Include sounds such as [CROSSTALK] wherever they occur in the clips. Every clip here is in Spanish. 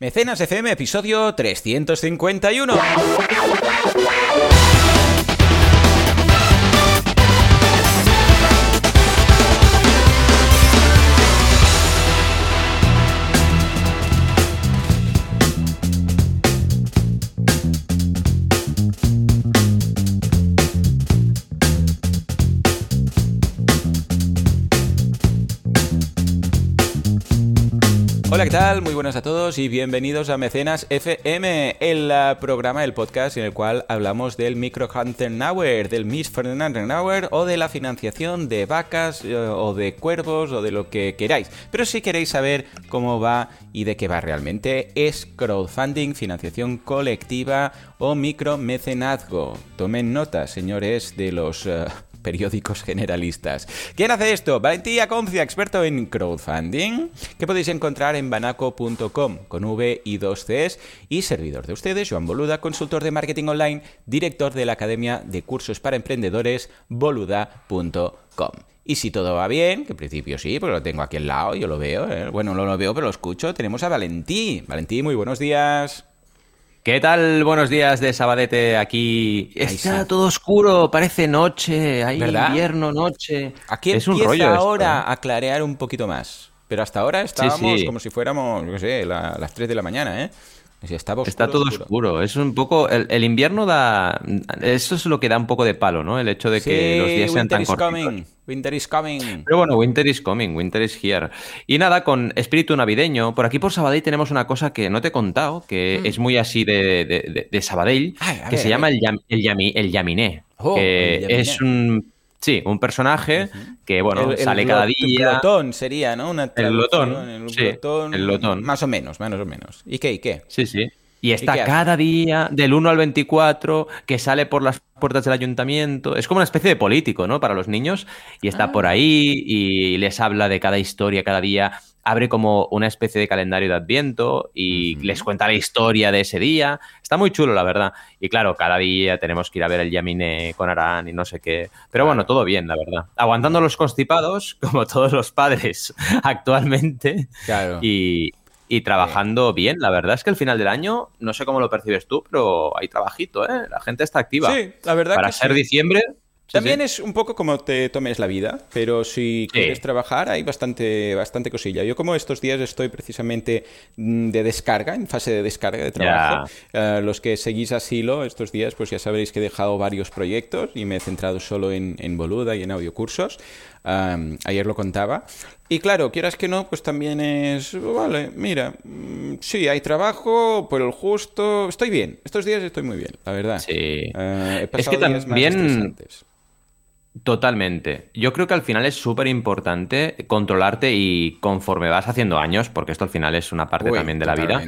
Mecenas FM, episodio 351. ¿Qué tal? Muy buenas a todos y bienvenidos a Mecenas FM, el uh, programa, el podcast en el cual hablamos del micro Nauer, del Miss Nauer o de la financiación de vacas eh, o de cuervos o de lo que queráis. Pero si queréis saber cómo va y de qué va realmente, es crowdfunding, financiación colectiva o micromecenazgo. Tomen nota, señores de los... Uh, periódicos generalistas. ¿Quién hace esto? Valentía Concia, experto en crowdfunding, que podéis encontrar en banaco.com con V y dos Cs, y servidor de ustedes, Joan Boluda, consultor de marketing online, director de la Academia de Cursos para Emprendedores, boluda.com. Y si todo va bien, que en principio sí, porque lo tengo aquí al lado, yo lo veo, ¿eh? bueno, no lo veo, pero lo escucho, tenemos a Valentí. Valentí, muy buenos días. ¿Qué tal? Buenos días de Sabadete aquí. Está todo oscuro, parece noche, hay invierno, noche. Aquí es un rollo ahora ¿eh? a clarear un poquito más. Pero hasta ahora estábamos como si fuéramos, no sé, las 3 de la mañana, ¿eh? Está todo oscuro. Es un poco. El, invierno da. Eso es lo que da un poco de palo, ¿no? El hecho de que los días sean tan cortos. Winter is coming. Pero bueno, winter is coming, winter is here. Y nada, con espíritu navideño. Por aquí por Sabadell tenemos una cosa que no te he contado, que mm. es muy así de, de, Sabadell, que se llama el, el, el Yaminé. Oh, que es un Sí, un personaje que, bueno, sale cada día. El lotón sería, ¿no? el lotón. El, sí, el lotón. Más o menos, más o menos. ¿Y qué? ¿Y qué? Sí, sí. Y está cada día, del 1 al 24, que sale por las puertas del ayuntamiento. Es como una especie de político, ¿no? Para los niños. Y está ah. por ahí y les habla de cada historia, cada día abre como una especie de calendario de Adviento y les cuenta la historia de ese día. Está muy chulo, la verdad. Y claro, cada día tenemos que ir a ver el Yamine con Arán y no sé qué. Pero bueno, todo bien, la verdad. Aguantando los constipados, [LAUGHS] como todos los padres [LAUGHS] actualmente. Claro. Y, trabajando bien. La verdad es que el final del año, no sé cómo lo percibes tú, pero hay trabajito, ¿eh? La gente está activa. Sí, la verdad. Para ser diciembre, también es un poco como te tomes la vida, pero si quieres trabajar hay bastante, bastante cosilla. Yo como estos días estoy precisamente mm, de descarga, en fase de descarga de trabajo. Eh, los que seguís asilo estos días, pues ya sabréis que he dejado varios proyectos y me he centrado solo en, en Boluda y en audiocursos. ayer lo contaba. Y claro, quieras que no, pues también es, vale, mira, mm, sí, hay trabajo, por el justo, estoy bien. Estos días estoy muy bien, la verdad. Sí. He pasado es que también... Totalmente. Yo creo que al final es súper importante controlarte y conforme vas haciendo años, porque esto al final es una parte también de la vida,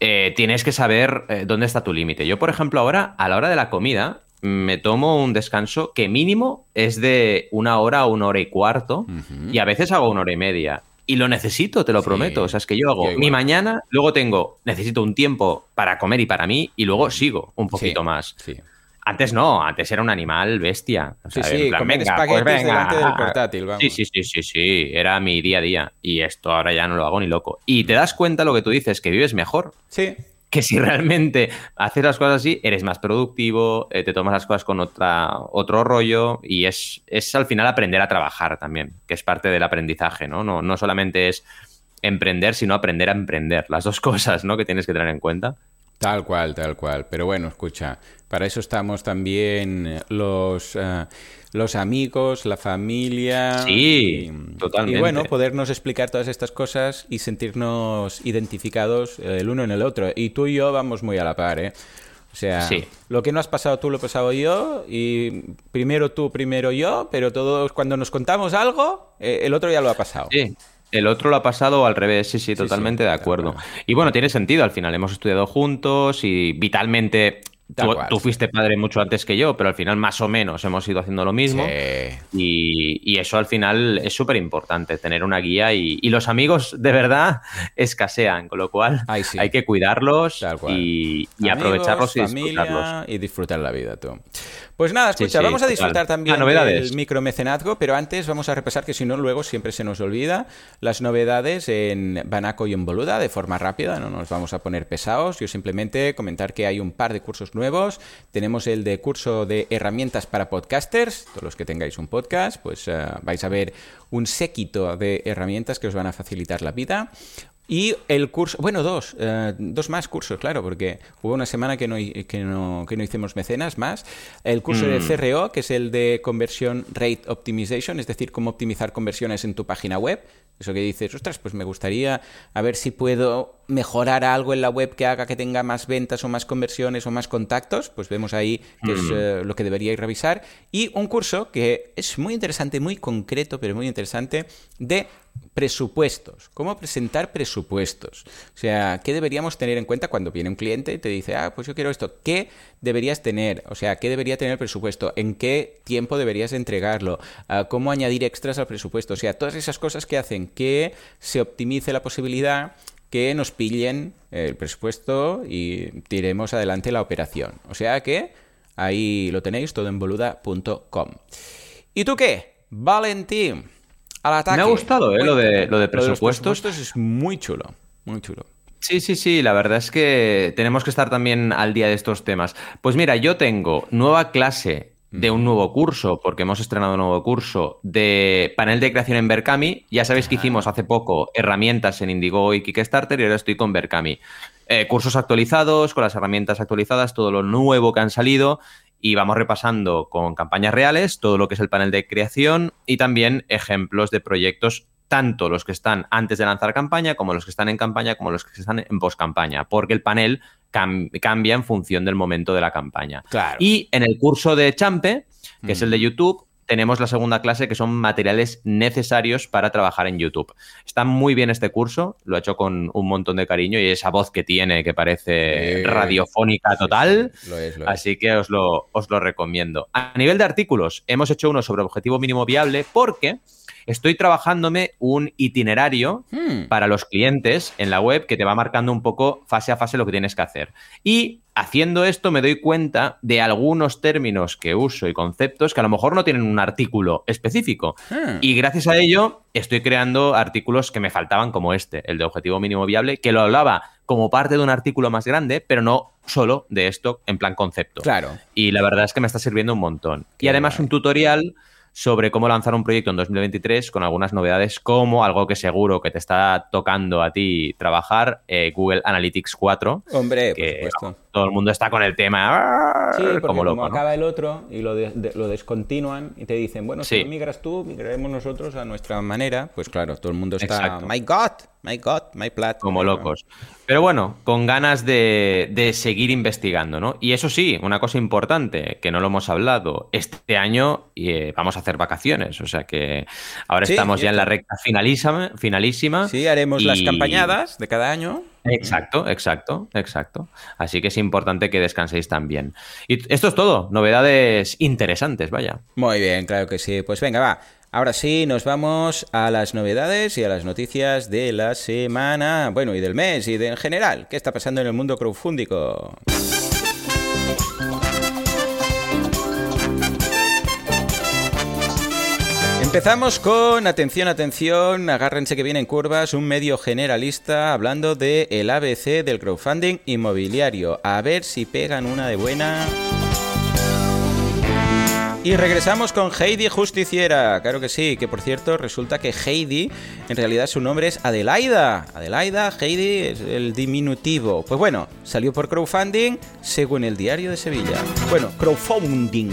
eh, tienes que saber eh, dónde está tu límite. Yo, por ejemplo, ahora, a la hora de la comida, me tomo un descanso que mínimo es de una hora una hora y cuarto, y a veces hago una hora y media. Y lo necesito, te lo prometo. O sea, es que yo hago mi mañana, luego tengo, necesito un tiempo para comer y para mí, y luego sigo un poquito más. Sí. Antes no, antes era un animal bestia. sí, sí, comer pues delante del portátil, vamos. Sí, sí, sí, sí, sí, era mi día a día. Y esto ahora ya no lo hago ni loco. Y te das cuenta lo que tú dices, que vives mejor. Sí. Que si realmente haces las cosas así, eres más productivo, eh, te tomas las cosas con otra, otro rollo y es, es al final aprender a trabajar también, que es parte del aprendizaje, ¿no? No, no solamente es emprender, sino aprender a emprender, las dos [LAUGHS] cosas, ¿no? Que tienes que tener en cuenta. Tal cual, tal cual. Pero bueno, escucha, para eso estamos también los, eh, los amigos, la familia. Sí, totalmente. Y bueno, podernos explicar todas estas cosas y sentirnos identificados el uno en el otro. Y tú y yo vamos muy a la par, ¿eh? O sea, lo que no has pasado tú lo he pasado yo y primero tú, primero yo, pero todos cuando nos contamos algo, eh, el otro ya lo ha pasado. Sí. El otro lo ha pasado al revés, sí, sí, totalmente de acuerdo. Y bueno, tiene sentido, al final hemos estudiado juntos y vitalmente Tú, fuiste padre mucho antes que yo, pero al final más o menos hemos ido haciendo lo mismo. Y, eso al final es súper importante, tener una guía y, los amigos de verdad [LAUGHS] escasean, con lo cual hay que cuidarlos y, aprovecharlos y disfrutarlos. Y disfrutar la vida, tú. Pues nada, escucha, vamos a disfrutar también del micromecenazgo, pero antes vamos a repasar que si no luego siempre se nos olvida las novedades en Banaco y en Boluda de forma rápida, no nos vamos a poner pesados, yo simplemente comentar que hay un par de cursos nuevos, tenemos el de curso de herramientas para podcasters, todos los que tengáis un podcast, pues eh, vais a ver un séquito de herramientas que os van a facilitar la vida. Y el curso, bueno, dos, eh, dos más cursos, claro, porque hubo una semana que no, que no, que no hicimos mecenas más. El curso de mm. CRO, que es el de Conversion Rate Optimization, es decir, cómo optimizar conversiones en tu página web. Eso que dices, ostras, pues me gustaría a ver si puedo mejorar algo en la web que haga que tenga más ventas o más conversiones o más contactos. Pues vemos ahí que es mm. eh, lo que deberíais revisar. Y un curso que es muy interesante, muy concreto, pero muy interesante, de presupuestos. ¿Cómo presentar presupuestos? O sea, ¿qué deberíamos tener en cuenta cuando viene un cliente y te dice, ah, pues yo quiero esto? ¿Qué deberías tener? O sea, ¿qué debería tener el presupuesto? ¿En qué tiempo deberías entregarlo? Ah, ¿Cómo añadir extras al presupuesto? O sea, todas esas cosas que hacen que se optimice la posibilidad que nos pillen el presupuesto y tiremos adelante la operación. O sea que ahí lo tenéis todo en boluda.com. ¿Y tú qué? Valentín. Me ha gustado, ¿eh? lo, de, lo de presupuestos. es muy chulo, muy chulo. Sí, sí, sí, la verdad es que tenemos que estar también al día de estos temas. Pues mira, yo tengo nueva clase de un nuevo curso, porque hemos estrenado un nuevo curso de panel de creación en Berkami. Ya sabéis que hicimos hace poco herramientas en Indigo y Kickstarter y ahora estoy con Berkami. Eh, cursos actualizados, con las herramientas actualizadas, todo lo nuevo que han salido y vamos repasando con campañas reales todo lo que es el panel de creación y también ejemplos de proyectos, tanto los que están antes de lanzar campaña como los que están en campaña como los que están en post campaña, porque el panel cambia en función del momento de la campaña. Y en el curso de Champe, que es el de YouTube, tenemos la segunda clase que son materiales necesarios para trabajar en YouTube. Está muy bien este curso, lo he hecho con un montón de cariño y esa voz que tiene que parece radiofónica total. Así que os lo, os lo recomiendo. A nivel de artículos, hemos hecho uno sobre objetivo mínimo viable porque estoy trabajándome un itinerario hmm. para los clientes en la web que te va marcando un poco fase a fase lo que tienes que hacer. Y haciendo esto me doy cuenta de algunos términos que uso y conceptos que a lo mejor no tienen un artículo específico. Hmm. Y gracias a ello estoy creando artículos que me faltaban como este, el de objetivo mínimo viable, que lo hablaba como parte de un artículo más grande, pero no solo de esto en plan concepto. Claro. Y la verdad es que me está sirviendo un montón. y además un tutorial sobre cómo lanzar un proyecto en 2023 con algunas novedades como algo que seguro que te está tocando a ti trabajar, eh, Google Analytics 4. Hombre, que, todo el mundo está con el tema. Sí, porque como, acaba el otro y lo, lo descontinúan y te dicen, bueno, si migras tú, migraremos nosotros a nuestra manera, pues claro, todo el mundo está, my God, my God, my plat. Como locos. Pero bueno, con ganas de, seguir investigando, ¿no? Y eso sí, una cosa importante, que no lo hemos hablado, este año eh, vamos a hacer vacaciones, o sea que ahora estamos ya en la recta finalísima. finalísima sí, haremos las campañadas de cada año. Exacto, exacto, exacto. Así que es importante que descanséis también. Y esto es todo, novedades interesantes, vaya. Muy bien, claro que sí. Pues venga, va. Ahora sí, nos vamos a las novedades y a las noticias de la semana, bueno, y del mes y de en general. ¿Qué está pasando en el mundo crowdfundico? Empezamos con, atención, atención, agárrense que vienen curvas, un medio generalista hablando de el ABC del crowdfunding inmobiliario. A ver si pegan una de buena. Y regresamos con Heidi Justiciera, claro que sí, que por cierto resulta que Heidi en realidad su nombre es Adelaida. Adelaida, Heidi es el diminutivo. Pues bueno, salió por crowdfunding según el diario de Sevilla. Bueno, crowdfunding.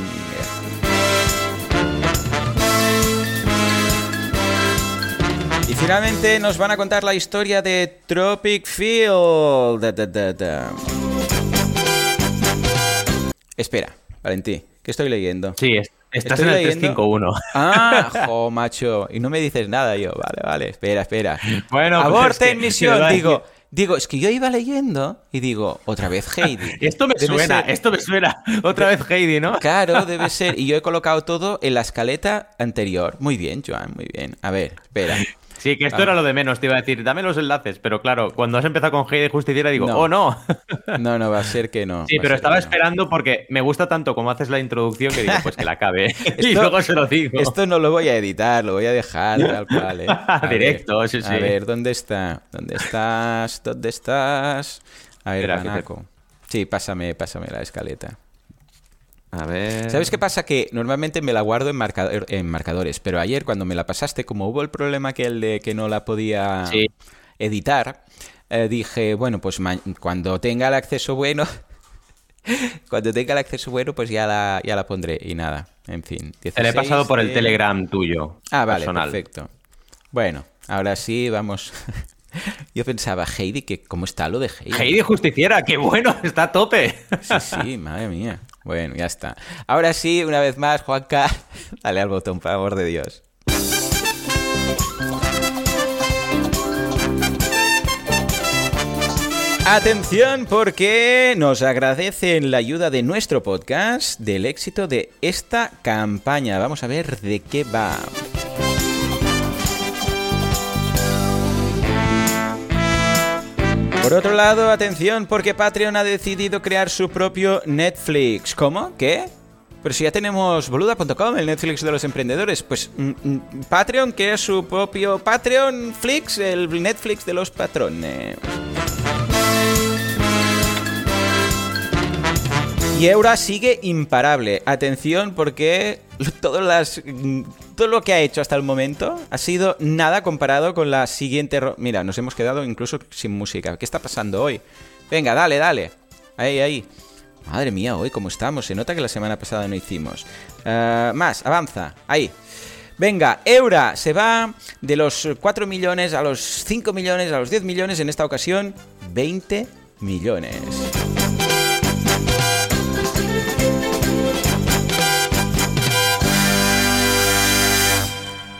Finalmente nos van a contar la historia de Tropic Field. Espera, Valentí, ¿qué estoy leyendo? Sí, estás en el 351. Ah, [LAUGHS] jo, macho. Y no me dices nada yo. Vale, vale, espera, espera. Bueno, pues Aborte en misión, digo. Digo, es que yo iba leyendo y digo, otra vez Heidi. [LAUGHS] esto me suena, esto me suena. Otra vez Heidi, ¿no? Claro, [LAUGHS] debe ser. Y yo he colocado todo en la escaleta anterior. Muy bien, Joan, muy bien. A ver, espera. Sí, que esto era lo de menos, te iba a decir, dame los enlaces, pero claro, cuando has empezado con Heidi Justiciera digo, oh no. No, no, va a ser que no. Sí, pero estaba esperando porque me gusta tanto como haces la introducción que digo, pues que la acabe. [LAUGHS] y luego se lo digo. Esto no lo voy a editar, lo voy a dejar tal cual, ¿eh? [LAUGHS] Directo, sí, sí. A ver, ¿dónde está? ¿Dónde estás? ¿Dónde estás? A ver, Banaco. Sí, pásame, pásame la escaleta. A ver. ¿Sabes qué pasa? Que normalmente me la guardo en, en marcadores, pero ayer cuando me la pasaste, como hubo el problema que el de que no la podía editar, eh, dije, bueno, pues cuando tenga el acceso bueno, [LAUGHS] cuando tenga el acceso bueno, pues ya la, ya la pondré y nada, en fin. Se le he pasado por el Telegram tuyo. Ah, vale, perfecto. Bueno, ahora sí, vamos. [LAUGHS] Yo pensaba, Heidi, que ¿cómo está lo de Heidi? Heidi Justiciera, qué bueno, [LAUGHS] está a tope. Sí, sí, madre mía. Bueno, ya está. Ahora sí, una vez más, Juanca, [LAUGHS] dale al botón, por favor de Dios. Atención porque nos agradecen la ayuda de nuestro podcast del éxito de esta campaña. Vamos a ver de qué va. Por otro lado, atención, porque Patreon ha decidido crear su propio Netflix. ¿Cómo? ¿Qué? Pero si ya tenemos boluda.com, el Netflix de los emprendedores, pues mm, mm, Patreon, que es su propio Patreon Flix, el Netflix de los patrones. Y Eura sigue imparable. Atención porque [LAUGHS] todas las, todo lo que ha hecho hasta el momento ha sido nada comparado con la siguiente... Mira, nos hemos quedado incluso sin música. ¿Qué está pasando hoy? Venga, dale, dale. Ahí, ahí. Madre mía, hoy cómo estamos. Se nota que la semana pasada no hicimos. Eh, más, avanza. Ahí. Venga, Eura se va de los 4 millones a los 5 millones, a los 10 millones, en esta ocasión 20 millones.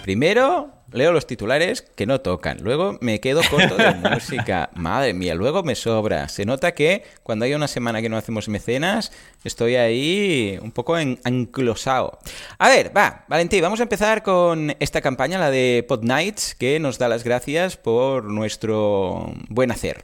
Primero leo los titulares que no tocan. Luego me quedo corto de [LAUGHS] música. Madre mía, luego me sobra. Se nota que cuando hay una semana que no hacemos mecenas, estoy ahí un poco enclosado. A ver, va, Valentín, vamos a empezar con esta campaña, la de Pod Nights, que nos da las gracias por nuestro buen hacer.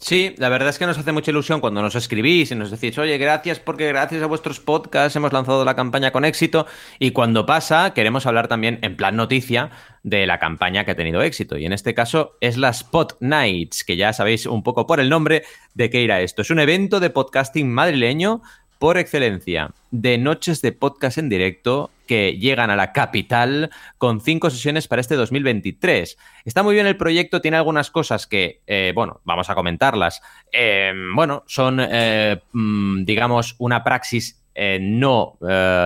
Sí, la verdad es que nos hace mucha ilusión cuando nos escribís y nos decís, oye, gracias porque gracias a vuestros podcasts hemos lanzado la campaña con éxito. Y cuando pasa, queremos hablar también en plan noticia de la campaña que ha tenido éxito. Y en este caso es la Spot Nights, que ya sabéis un poco por el nombre de qué irá esto. Es un evento de podcasting madrileño por excelencia de noches de podcast en directo que llegan a la capital con cinco sesiones para este 2023. Está muy bien el proyecto, tiene algunas cosas que, eh, bueno, vamos a comentarlas. Eh, bueno, son, eh, mm, digamos, una praxis no,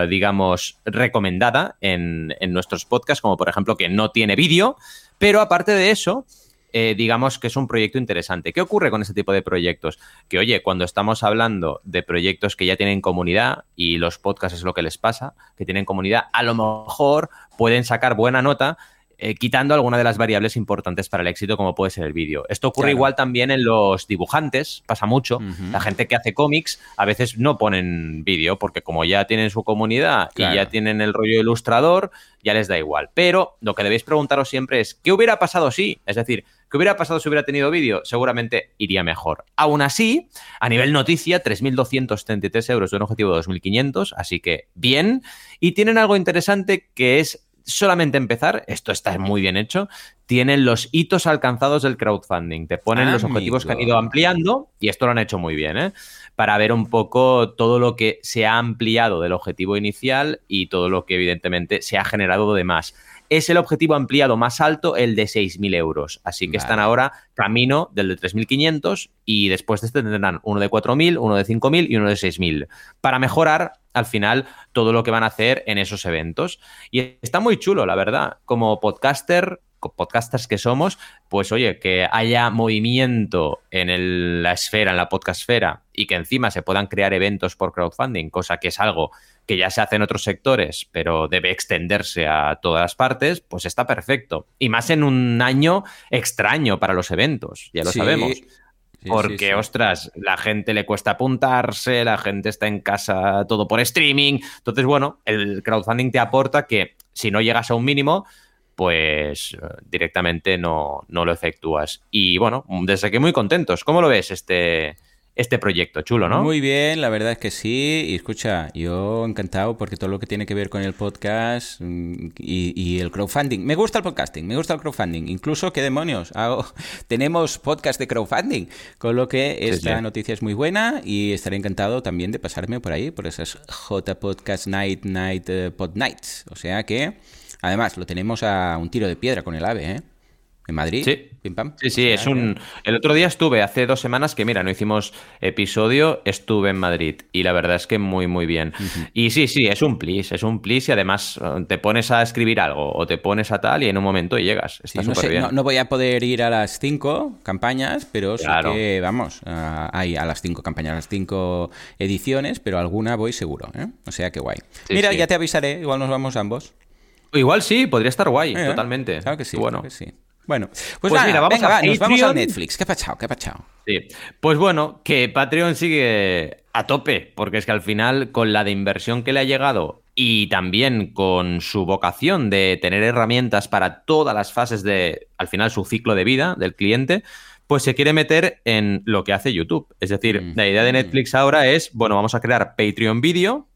digamos, recomendada en, en nuestros podcasts, como por ejemplo que no tiene vídeo, pero aparte de eso, eh, digamos que es un proyecto interesante. ¿Qué ocurre con este tipo de proyectos? Que, oye, cuando estamos hablando de proyectos que ya tienen comunidad y los podcasts es lo que les pasa, que tienen comunidad, a lo mejor pueden sacar buena nota eh, quitando alguna de las variables importantes para el éxito, como puede ser el vídeo. Esto ocurre igual también en los dibujantes, pasa mucho. La gente que hace cómics a veces no ponen vídeo, porque como ya tienen su comunidad y ya tienen el rollo ilustrador, ya les da igual. Pero lo que debéis preguntaros siempre es, ¿qué hubiera pasado si? Es decir, ¿Qué hubiera pasado si hubiera tenido vídeo? Seguramente iría mejor. Aún así, a nivel noticia, 3.233 euros de un objetivo de 2.500, así que bien. Y tienen algo interesante que es solamente empezar, esto está muy bien hecho, tienen los hitos alcanzados del crowdfunding. Te ponen los objetivos que han ido ampliando y esto lo han hecho muy bien, ¿eh? Para ver un poco todo lo que se ha ampliado del objetivo inicial y todo lo que evidentemente se ha generado de más es el objetivo ampliado más alto, el de 6.000 euros. Así que están ahora camino del de 3.500 y después de este tendrán uno de 4.000, uno de 5.000 y uno de 6.000 para mejorar al final todo lo que van a hacer en esos eventos. Y está muy chulo, la verdad. Como podcaster, podcasters que somos, pues oye, que haya movimiento en la esfera, en la podcastfera, y que encima se puedan crear eventos por crowdfunding, cosa que es algo que ya se hace en otros sectores, pero debe extenderse a todas las partes, pues está perfecto. Y más en un año extraño para los eventos, ya lo sabemos. porque, ostras, la gente le cuesta apuntarse, la gente está en casa todo por streaming. Entonces, bueno, el crowdfunding te aporta que si no llegas a un mínimo, pues eh, directamente no, no lo efectúas. Y bueno, desde que muy contentos. ¿Cómo lo ves este, este proyecto. Chulo, ¿no? Muy bien, la verdad es que sí. Y escucha, yo encantado porque todo lo que tiene que ver con el podcast mm, y, el crowdfunding. Me gusta el podcasting, me gusta el crowdfunding. Incluso, ¿qué demonios? [LAUGHS] tenemos podcast de crowdfunding. Con lo que esta noticia es muy buena y estaré encantado también de pasarme por ahí, por esas J Podcast Night, Night, eh, Pod Nights. O sea que, además, lo tenemos a un tiro de piedra con el AVE, ¿eh? ¿En Madrid? Sí. Sí, sí, es un. El otro día estuve, hace dos semanas que, mira, no hicimos episodio, estuve en Madrid y la verdad es que muy, muy bien. Y sí, sí, es un plis, es un plis y además eh, te pones a escribir algo o te pones a tal y en un momento llegas. Está no, bien. No, voy a poder ir a las cinco campañas, pero sí que, vamos, hay a las cinco campañas, a las cinco ediciones, pero alguna voy seguro, ¿eh? O sea que guay. mira, ya te avisaré, igual nos vamos ambos. Igual sí, podría estar guay, eh, totalmente. Claro que sí, bueno. que sí. Bueno, pues, pues mira, vamos, a nos vamos a Netflix. ¿Qué ha pasado? ¿Qué ha pasado? Sí. Pues bueno, que Patreon sigue a tope, porque es que al final, con la de inversión que le ha llegado y también con su vocación de tener herramientas para todas las fases de, al final, su ciclo de vida del cliente, pues se quiere meter en lo que hace YouTube. Es decir, mm. la idea de Netflix ahora es, bueno, vamos a crear Patreon Video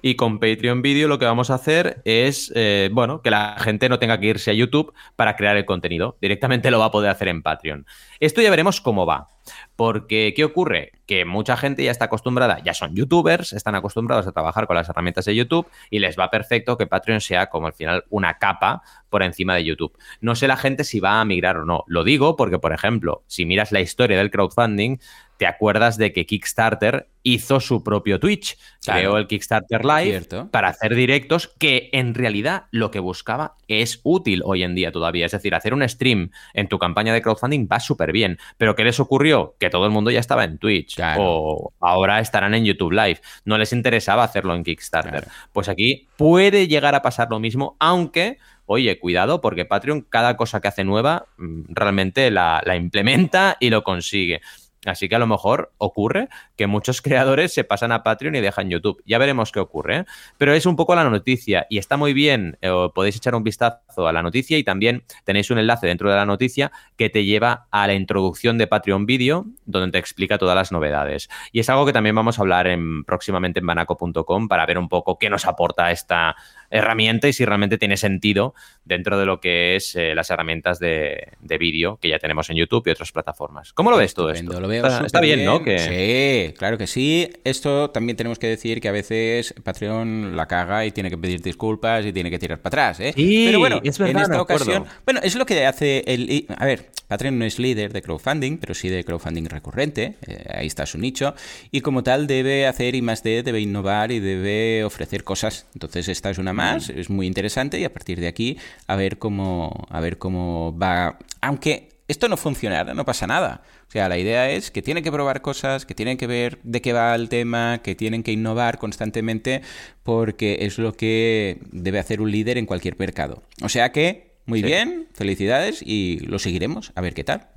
y con Patreon Video lo que vamos a hacer es, eh, bueno, que la gente no tenga que irse a YouTube para crear el contenido. Directamente [LAUGHS] lo va a poder hacer en Patreon. Esto ya veremos cómo va. Porque, ¿qué ocurre? Que mucha gente ya está acostumbrada, ya son youtubers, están acostumbrados a trabajar con las herramientas de YouTube y les va perfecto que Patreon sea como al final una capa por encima de YouTube. No sé la gente si va a migrar o no. Lo digo porque, por ejemplo, si miras la historia del crowdfunding, te acuerdas de que Kickstarter hizo su propio Twitch, creó el Kickstarter Live para hacer directos que en realidad lo que buscaba es útil hoy en día todavía. Es decir, hacer un stream en tu campaña de crowdfunding va súper bien. Pero ¿qué les ocurrió? Que todo el mundo ya estaba en Twitch o ahora estarán en YouTube Live. No les interesaba hacerlo en Kickstarter. Pues aquí puede llegar a pasar lo mismo, aunque oye, cuidado, porque Patreon cada cosa que hace nueva mm, realmente la, la, implementa y lo consigue. Así que a lo mejor ocurre que muchos [LAUGHS] creadores se pasan a Patreon y dejan YouTube. Ya veremos qué ocurre. ¿eh? Pero es un poco la noticia y está muy bien. Eh, podéis echar un vistazo a la noticia y también tenéis un enlace dentro de la noticia que te lleva a la introducción de Patreon Video, donde te explica todas las novedades. Y es algo que también vamos a hablar en, próximamente en banaco.com para ver un poco qué nos aporta esta herramienta y si realmente tiene sentido dentro de lo que es eh, las herramientas de, vídeo que ya tenemos en YouTube y otras plataformas. ¿Cómo lo ves todo esto? Lo veo está, bien, ¿no? Sí, claro que sí. Esto también tenemos que decir que a veces Patreon la caga y tiene que pedir disculpas y tiene que tirar para atrás, ¿eh? Pero bueno, en esta ocasión, bueno, es lo que hace el a ver, Patreon no es líder de crowdfunding, pero sí de crowdfunding recurrente, eh, ahí está su nicho, y como tal debe hacer I más D, debe innovar y debe ofrecer cosas. Entonces esta es una más, es muy interesante y a partir de aquí a ver cómo, a ver cómo va. Aunque esto no funcionara, no pasa nada. O sea, la idea es que tienen que probar cosas, que tienen que ver de qué va el tema, que tienen que innovar constantemente, porque es lo que debe hacer un líder en cualquier mercado. O sea que muy bien, felicidades y lo seguiremos a ver qué tal.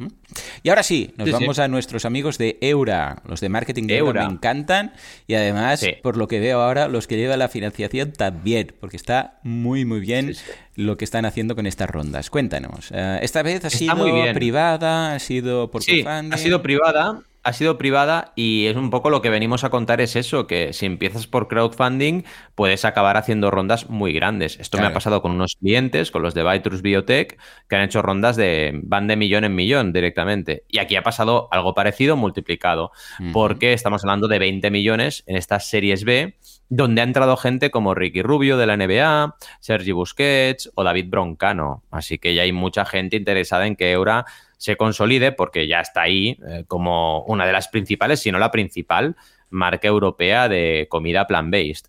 Y ahora sí, nos vamos a nuestros amigos de Eura. Los de marketing de Eura, me encantan y además, por lo que veo ahora, los que llevan la financiación también, porque está muy, muy bien lo que están haciendo con estas rondas. Cuéntanos. Eh, esta vez ha sido privada, ha sido por sí, Ha sido privada ha sido privada y es un poco lo que venimos a contar es eso, que si empiezas por crowdfunding puedes acabar haciendo rondas muy grandes. Esto me ha pasado con unos clientes, con los de Vitrus Biotech, que han hecho rondas de van de millón en millón directamente. Y aquí ha pasado algo parecido multiplicado, porque estamos hablando de 20 millones en estas series B, donde ha entrado gente como Ricky Rubio de la NBA, Sergi Busquets o David Broncano. Así que ya hay mucha gente interesada en que Eura se consolide porque ya está ahí eh, como una de las principales, si no la principal, marca europea de comida plant-based.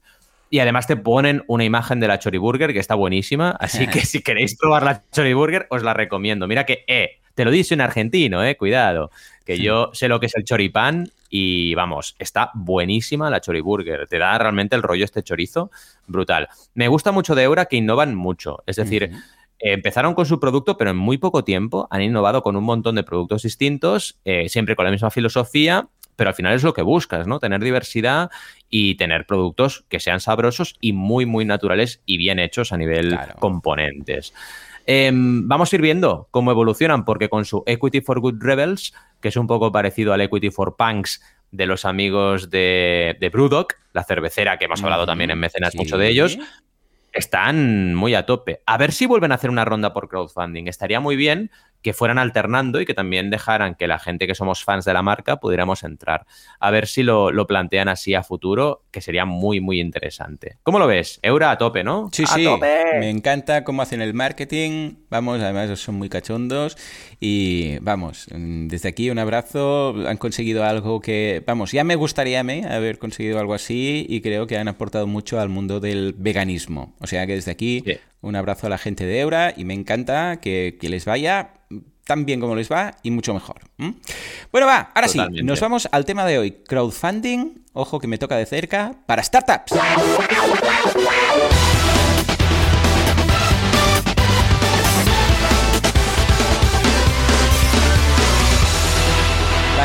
Y además te ponen una imagen de la Choriburger que está buenísima, así que [LAUGHS] si queréis probar la Choriburger os la recomiendo. Mira que, eh, Te lo dice un argentino, eh, cuidado. Que yo sé lo que es el choripán y vamos, está buenísima la choriburger. Te da realmente el rollo este chorizo brutal. Me gusta mucho de Eura que innovan mucho. Es decir, empezaron con su producto, pero en muy poco tiempo han innovado con un montón de productos distintos, eh, siempre con la misma filosofía, pero al final es lo que buscas, ¿no? Tener diversidad y tener productos que sean sabrosos y muy, muy naturales y bien hechos a nivel componentes. Em, vamos a ir viendo cómo evolucionan, porque con su Equity for Good Rebels, que es un poco parecido al Equity for Punks de los amigos de, de Brewdog, la cervecera que hemos hablado también en Mecenas mucho de ellos, están muy a tope. A ver si vuelven a hacer una ronda por crowdfunding. Estaría muy bien que fueran alternando y que también dejaran que la gente que somos fans de la marca pudiéramos entrar. A ver si lo, plantean así a futuro, que sería muy, muy interesante. ¿Cómo lo ves? Eura a tope, ¿no? Sí, sí. Me encanta cómo hacen el marketing. Vamos, además son muy cachondos. Y vamos, desde aquí un abrazo. Han conseguido algo que, vamos, ya me gustaría a mí haber conseguido algo así y creo que han aportado mucho al mundo del veganismo. O sea que desde aquí un abrazo a la gente de Eura y me encanta que, les vaya tan bien como les va y mucho mejor. Bueno, va, ahora sí, nos vamos al tema de hoy. Crowdfunding, ojo que me toca de cerca, para startups.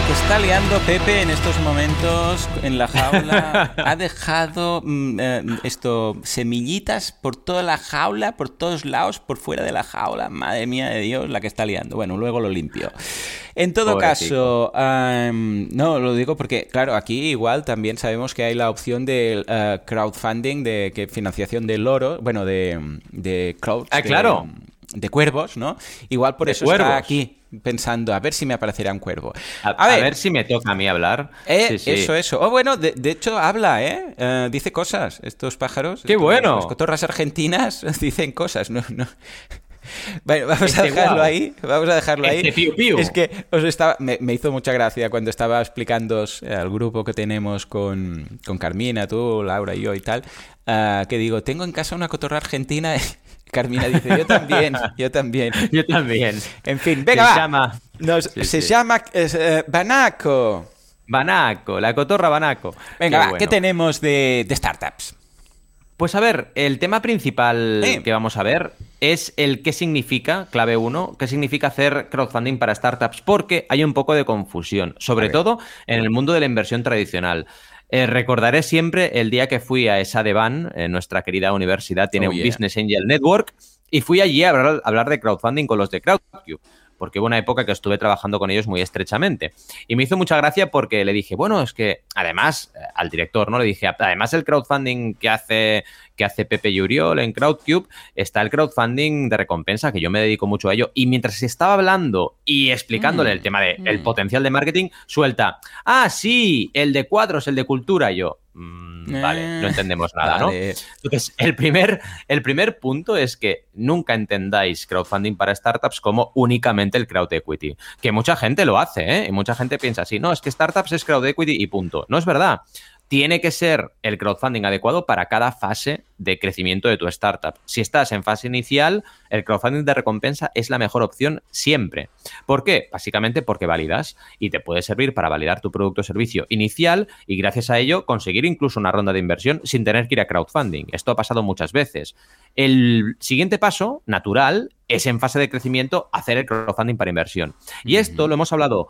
Que está liando Pepe en estos momentos en la jaula [LAUGHS] ha dejado mm, eh, esto semillitas por toda la jaula, por todos lados, por fuera de la jaula. Madre mía de Dios, la que está liando. Bueno, luego lo limpio. En todo caso, no, lo digo porque, claro, aquí igual también sabemos que hay la opción de eh, crowdfunding, de que financiación del oro, bueno, de, de crowd. Ah, claro. De, cuervos, ¿no? Igual por eso está aquí pensando, a ver si me aparecerá un cuervo. A, ver, si me toca a mí hablar. Eh, eso, eso. Oh, bueno, de, hecho habla, ¿eh? ¿eh? Dice cosas, estos pájaros. ¡Qué bueno! Las cotorras argentinas [LAUGHS] dicen cosas, no, no. [LAUGHS] Bueno, vamos a dejarlo ahí. Vamos a dejarlo ahí. Este es que os estaba, me, hizo mucha gracia cuando estaba explicando al grupo que tenemos con, con Carmina, tú, Laura y yo y tal, ah, que digo, tengo en casa una cotorra argentina [LAUGHS] Carmina dice, yo también, [LAUGHS] yo también. yo también. En fin, venga, se llama, se llama eh, Banaco. Banaco, la cotorra Banaco. Venga, ¿qué tenemos de, startups? Pues a ver, el tema principal que vamos a ver es el qué significa, clave 1, qué significa hacer crowdfunding para startups, porque hay un poco de confusión, sobre todo en el mundo de la inversión tradicional. Eh, recordaré siempre el día que fui a esa de Van, en nuestra querida universidad, tiene oh, un Business Angel Network, y fui allí a hablar, de crowdfunding con los de CrowdCube porque hubo una época que estuve trabajando con ellos muy estrechamente. Y me hizo mucha gracia porque le dije, bueno, es que además, eh, al director, ¿no? Le dije, además el crowdfunding que hace, que hace Pepe Yuriol en Crowdcube, está el crowdfunding de recompensa, que yo me dedico mucho a ello. Y mientras estaba hablando y explicándole el mm, tema del mm. potencial de marketing, suelta, ah, sí, el de cuadros, el de cultura, yo. Mm, vale, no eh, entendemos nada, ¿no? Entonces, el primer, el primer punto es que nunca entendáis crowdfunding para startups como únicamente el crowd equity. Que mucha gente lo hace, ¿eh? Y mucha gente piensa así, no, es que startups es crowd equity y punto. No es verdad tiene que ser el crowdfunding adecuado para cada fase de crecimiento de tu startup. Si estás en fase inicial, el crowdfunding de recompensa es la mejor opción siempre. ¿Por qué? Básicamente porque validas y te puede servir para validar tu producto o servicio inicial y gracias a ello conseguir incluso una ronda de inversión sin tener que ir a crowdfunding. Esto ha pasado muchas veces. El siguiente paso, natural, es en fase de crecimiento hacer el crowdfunding para inversión. Y esto lo hemos hablado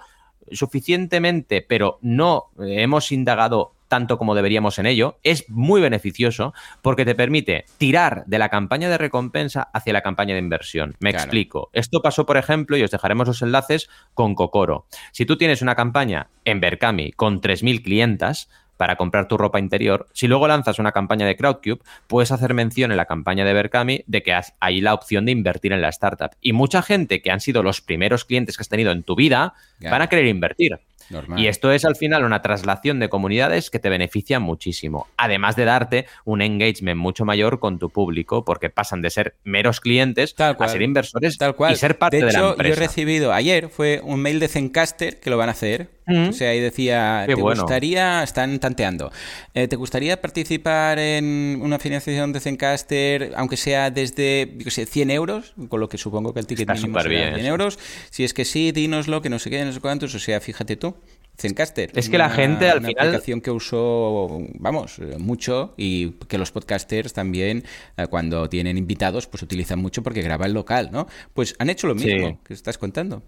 suficientemente, pero no hemos indagado tanto como deberíamos en ello, es muy beneficioso porque te permite tirar de la campaña de recompensa hacia la campaña de inversión. Me explico. Esto pasó, por ejemplo, y os dejaremos los enlaces con Cocoro. Si tú tienes una campaña en Berkami con 3.000 clientas, para comprar tu ropa interior, si luego lanzas una campaña de Crowdcube, puedes hacer mención en la campaña de Berkami de que hay la opción de invertir en la startup. Y mucha gente que han sido los primeros clientes que has tenido en tu vida van a querer invertir. Y esto es al final una traslación de comunidades que te beneficia muchísimo, además de darte un engagement mucho mayor con tu público, porque pasan de ser meros clientes a ser inversores Tal cual. y ser parte de, hecho, la empresa. Yo he recibido ayer, fue un mail de Zencaster que lo van a hacer, O sea, ahí decía, ¿te gustaría, están tanteando, eh, ¿te gustaría participar en una financiación de Zencaster, aunque sea desde, yo sé, 100 euros, con lo que supongo que el ticket mínimo será 100 euros? Si es que sí, dínoslo, que no sé qué, no sé cuántos, o sea, fíjate tú. Zencaster. Es que la gente al una final. aplicación que usó, vamos, mucho y que los podcasters también, eh, cuando tienen invitados, pues utilizan mucho porque graba el local, ¿no? Pues han hecho lo mismo que estás contando.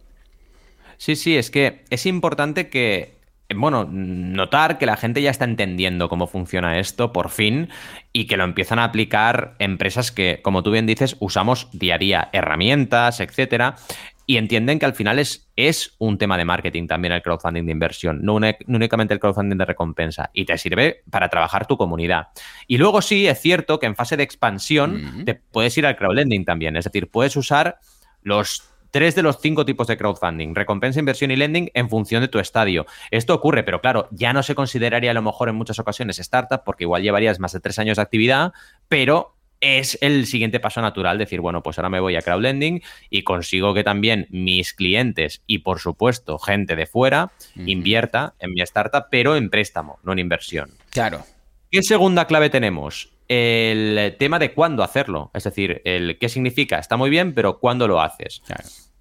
Sí, sí, es que es importante que, bueno, notar que la gente ya está entendiendo cómo funciona esto por fin y que lo empiezan a aplicar empresas que, como tú bien dices, usamos día a día herramientas, etcétera, y entienden que al final es, es un tema de marketing también el crowdfunding de inversión, no, únicamente el crowdfunding de recompensa, y te sirve para trabajar tu comunidad. Y luego sí, es cierto que en fase de expansión te puedes ir al crowdlending también, es decir, puedes usar los tres de los cinco tipos de crowdfunding, recompensa, inversión y lending en función de tu estadio. Esto ocurre, pero claro, ya no se consideraría a lo mejor en muchas ocasiones startup porque igual llevarías más de tres años de actividad, pero es el siguiente paso natural, decir, bueno, pues ahora me voy a crowdlending y consigo que también mis clientes y por supuesto gente de fuera invierta en mi startup, pero en préstamo, no en inversión. Claro. ¿Qué segunda clave tenemos? El tema de cuándo hacerlo. Es decir, el qué significa. Está muy bien, pero cuándo lo haces.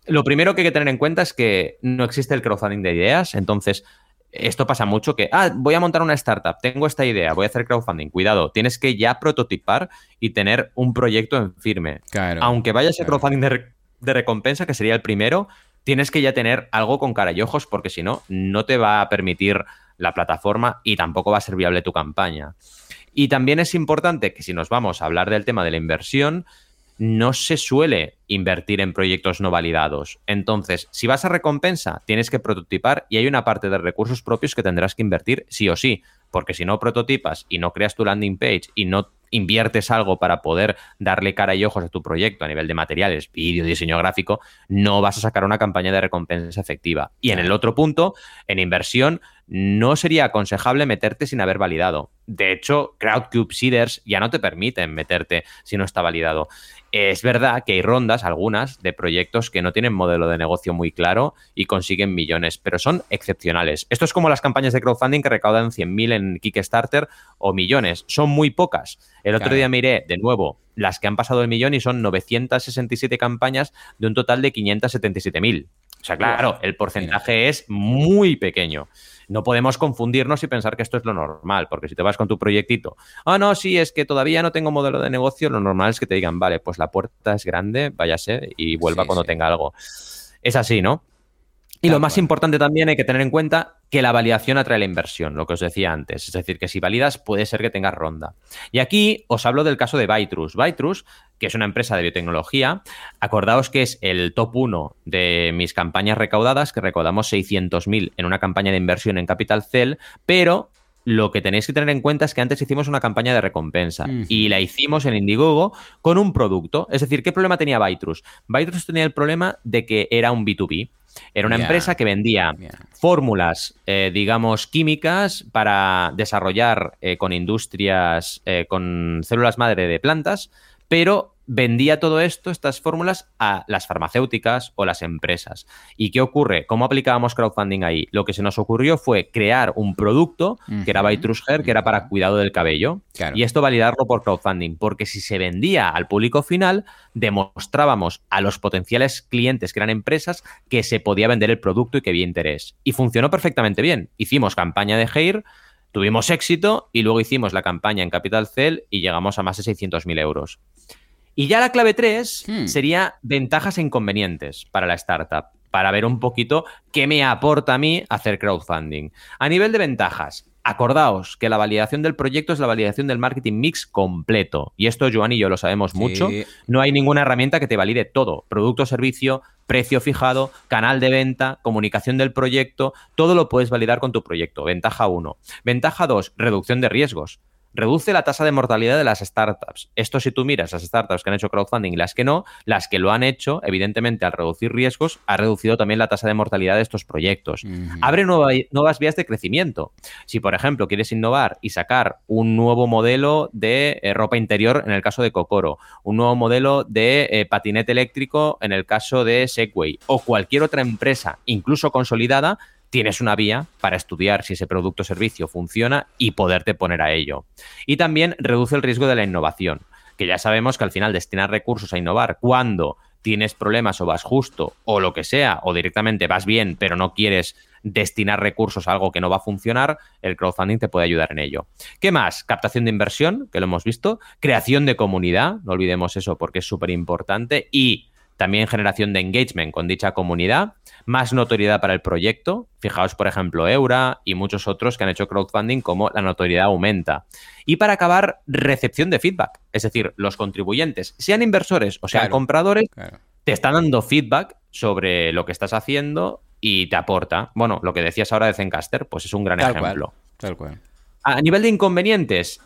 Lo primero que hay que tener en cuenta es que no existe el crowdfunding de ideas. Entonces, esto pasa mucho que, ah, voy a montar una startup, tengo esta idea, voy a hacer crowdfunding. Cuidado, tienes que ya prototipar y tener un proyecto en firme. Aunque vaya a ser crowdfunding de, de recompensa, que sería el primero, tienes que ya tener algo con cara y ojos, porque si no, no te va a permitir la plataforma y tampoco va a ser viable tu campaña. Y también es importante que si nos vamos a hablar del tema de la inversión, no se suele invertir en proyectos no validados. Entonces, si vas a recompensa, tienes que prototipar y hay una parte de recursos propios que tendrás que invertir sí o sí, porque si no prototipas y no creas tu landing page y no inviertes algo para poder darle cara y ojos a tu proyecto a nivel de materiales, vídeo, diseño gráfico, no vas a sacar una campaña de recompensa efectiva. Y en el otro punto, en inversión, no sería aconsejable meterte sin haber validado. De hecho, Crowdcube Seeders ya no te permiten meterte si no está validado. Es verdad que hay rondas, algunas, de proyectos que no tienen modelo de negocio muy claro y consiguen millones, pero son excepcionales. Esto es como las campañas de crowdfunding que recaudan 100.000 en Kickstarter o millones. Son muy pocas. El otro día miré de nuevo las que han pasado el millón y son 967 campañas de un total de 577.000. O sea, claro, el porcentaje es muy pequeño no podemos confundirnos y pensar que esto es lo normal, porque si te vas con tu proyectito, ah, no, sí, es que todavía no tengo modelo de negocio, lo normal es que te digan, vale, pues la puerta es grande, váyase y vuelva cuando tenga algo. Es así, ¿no? Y lo más importante también hay que tener en cuenta que la validación atrae la inversión, lo que os decía antes. Es decir, que si validas puede ser que tengas ronda. Y aquí os hablo del caso de Bytrus. Bytrus, que es una empresa de biotecnología, acordaos que es el top 1 de mis campañas recaudadas, que recaudamos 600.000 en una campaña de inversión en Capital Cell, pero lo que tenéis que tener en cuenta es que antes hicimos una campaña de recompensa y la hicimos en Indiegogo con un producto. Es decir, ¿qué problema tenía Bytrus? Bytrus tenía el problema de que era un B2B. Era una empresa que vendía fórmulas, eh, digamos, químicas para desarrollar eh, con industrias, eh, con células madre de plantas, pero vendía todo esto, estas fórmulas, a las farmacéuticas o las empresas. ¿Y qué ocurre? ¿Cómo aplicábamos crowdfunding ahí? Lo que se nos ocurrió fue crear un producto que era Bytrus Hair, que era para cuidado del cabello. Y esto validarlo por crowdfunding, porque si se vendía al público final, demostrábamos a los potenciales clientes que eran empresas que se podía vender el producto y que había interés. Y funcionó perfectamente bien. Hicimos campaña de Hair. Tuvimos éxito y luego hicimos la campaña en Capital Cell y llegamos a más de 600.000 euros. Y ya la clave 3 hmm. sería ventajas e inconvenientes para la startup, para ver un poquito qué me aporta a mí hacer crowdfunding. A nivel de ventajas, acordaos que la validación del proyecto es la validación del marketing mix completo. Y esto Joan y yo lo sabemos mucho. No hay ninguna herramienta que te valide todo. Producto, servicio, precio fijado, canal de venta, comunicación del proyecto, todo lo puedes validar con tu proyecto. Ventaja 1. Ventaja 2, reducción de riesgos reduce la tasa de mortalidad de las startups. Esto si tú miras las startups que han hecho crowdfunding y las que no, las que lo han hecho, evidentemente al reducir riesgos, ha reducido también la tasa de mortalidad de estos proyectos. Abre nuevas vías de crecimiento. Si, por ejemplo, quieres innovar y sacar un nuevo modelo de eh, ropa interior en el caso de Cocoro, un nuevo modelo de eh, patinete eléctrico en el caso de Segway o cualquier otra empresa, incluso consolidada, tienes una vía para estudiar si ese producto o servicio funciona y poderte poner a ello. Y también reduce el riesgo de la innovación, que ya sabemos que al final destinar recursos a innovar cuando tienes problemas o vas justo o lo que sea, o directamente vas bien pero no quieres destinar recursos a algo que no va a funcionar, el crowdfunding te puede ayudar en ello. ¿Qué más? Captación de inversión, que lo hemos visto, creación de comunidad, no olvidemos eso porque es súper importante, y también generación de engagement con dicha comunidad, más notoriedad para el proyecto. Fijaos, por ejemplo, Eura y muchos otros que han hecho crowdfunding, como la notoriedad aumenta. Y para acabar, recepción de feedback. Es decir, los contribuyentes, sean inversores o sean compradores, te están dando feedback sobre lo que estás haciendo y te aporta. Bueno, lo que decías ahora de Zencaster, pues es un gran ejemplo. tal cual. A nivel de inconvenientes,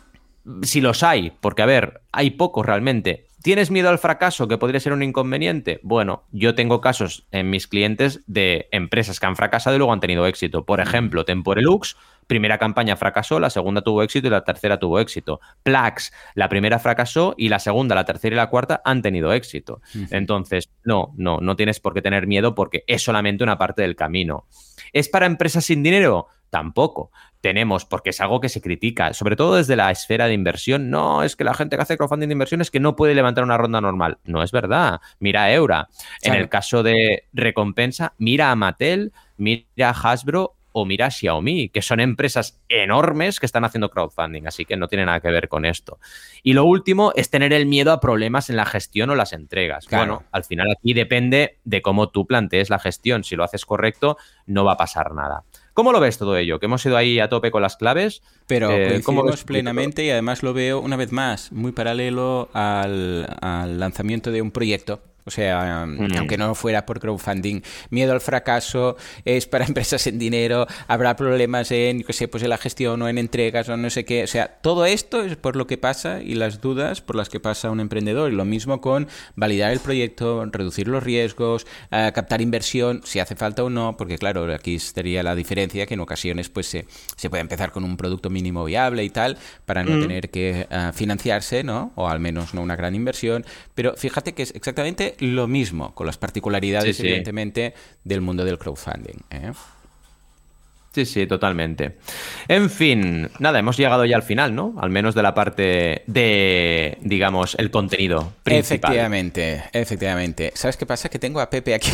si los hay, porque a ver, hay pocos realmente, ¿Tienes miedo al fracaso que podría ser un inconveniente? Bueno, yo tengo casos en mis clientes de empresas que han fracasado y luego han tenido éxito. Por ejemplo, Temporelux, primera campaña fracasó, la segunda tuvo éxito y la tercera tuvo éxito. Plax, la primera fracasó y la segunda, la tercera y la cuarta han tenido éxito. Entonces, no, no, no tienes por qué tener miedo porque es solamente una parte del camino. ¿Es para empresas sin dinero? Tampoco tenemos, porque es algo que se critica, sobre todo desde la esfera de inversión. No, es que la gente que hace crowdfunding de inversión es que no puede levantar una ronda normal. No es verdad. Mira a Eura. En el caso de recompensa, mira a Mattel, mira a Hasbro o mira a Xiaomi, que son empresas enormes que están haciendo crowdfunding, así que no tiene nada que ver con esto. Y lo último es tener el miedo a problemas en la gestión o las entregas. Bueno, al final aquí depende de cómo tú plantees la gestión. Si lo haces correcto, no va a pasar nada. ¿Cómo lo ves todo ello? Que hemos ido ahí a tope con las claves. Pero eh, ves plenamente y además lo veo una vez más muy paralelo al, al lanzamiento de un proyecto o sea, mm. aunque no fuera por crowdfunding, miedo al fracaso es para [LAUGHS] empresas en dinero, habrá problemas en, sé, pues en la gestión o en entregas o no sé qué. O sea, todo esto es por lo que pasa y las dudas por las que pasa un emprendedor. Y lo mismo con validar el proyecto, reducir los riesgos, eh, captar inversión, si hace falta o no, porque claro, aquí estaría la diferencia que en ocasiones pues se, se puede empezar con un producto mínimo viable y tal para no mm. tener que eh, financiarse, ¿no? O al menos no una gran inversión. Pero fíjate que es exactamente lo mismo, con las particularidades, evidentemente, del mundo del crowdfunding. ¿eh? Sí, sí, totalmente. En fin, nada, hemos llegado ya al final, ¿no? Al menos de la parte de, digamos, el contenido principal. Efectivamente, efectivamente. ¿Sabes qué pasa? Que tengo a Pepe aquí.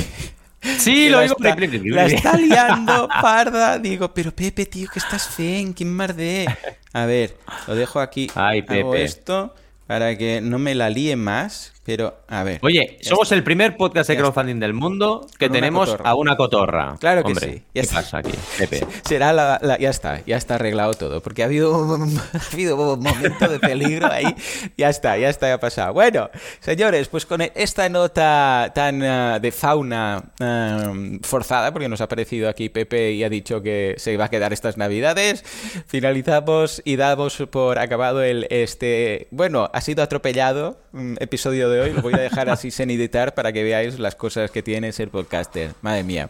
Sí, [LAUGHS] lo digo. Está, la está liando, [LAUGHS] parda. Digo, pero Pepe, tío, que estás fe, ¿quién marde? A ver, lo dejo aquí. Ay, Pepe. esto para que no me la líe más. Pero, a ver. Oye, somos el primer podcast de crowdfunding del mundo que tenemos a una cotorra. Claro que sí. ¿Qué pasa aquí, Pepe? [LAUGHS] Será la, Ya está, ya está arreglado todo. Porque ha habido, [LAUGHS] ha habido un momento de peligro ahí. Ya está, ya está, ya ha pasado. Bueno, señores, pues con esta nota tan uh, de fauna uh, forzada, porque nos ha aparecido aquí Pepe y ha dicho que se va a quedar estas navidades, finalizamos y damos por acabado el este. Bueno, ha sido atropellado. Un episodio de hoy. Lo voy a dejar así sin editar para que veáis las cosas que tiene ser podcaster. Madre mía.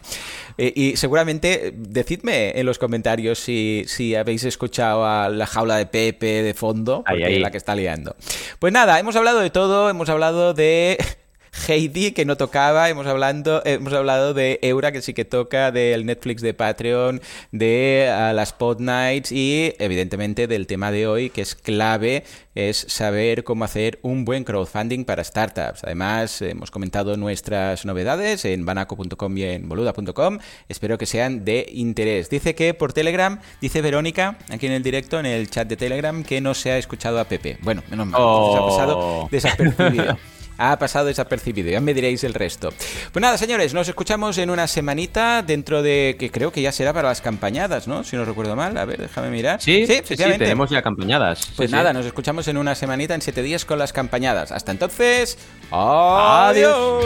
Eh, y seguramente, decidme en los comentarios si, si habéis escuchado a la jaula de Pepe de fondo, porque es la que está liando. Pues nada, hemos hablado de todo, hemos hablado de Heidi, que no tocaba, hemos, hablando, hemos hablado de Eura, que sí que toca, del Netflix de Patreon, de uh, las Pod Nights y evidentemente del tema de hoy, que es clave, es saber cómo hacer un buen crowdfunding para startups. Además, hemos comentado nuestras novedades en banaco.com y en boluda.com. Espero que sean de interés. Dice que por Telegram, dice Verónica, aquí en el directo, en el chat de Telegram, que no se ha escuchado a Pepe. Bueno, menos mal, se ha pasado oh. desapercibido. [LAUGHS] ha pasado desapercibido. Ya me diréis el resto. Pues nada, señores, nos escuchamos en una semanita dentro de que creo que ya será para las campañadas, ¿no? Si no recuerdo mal. A ver, déjame mirar. Sí, sí, sí, tenemos ya campañadas. Pues nada, nos escuchamos en una semanita, en siete días con las campañadas. Hasta entonces, adiós.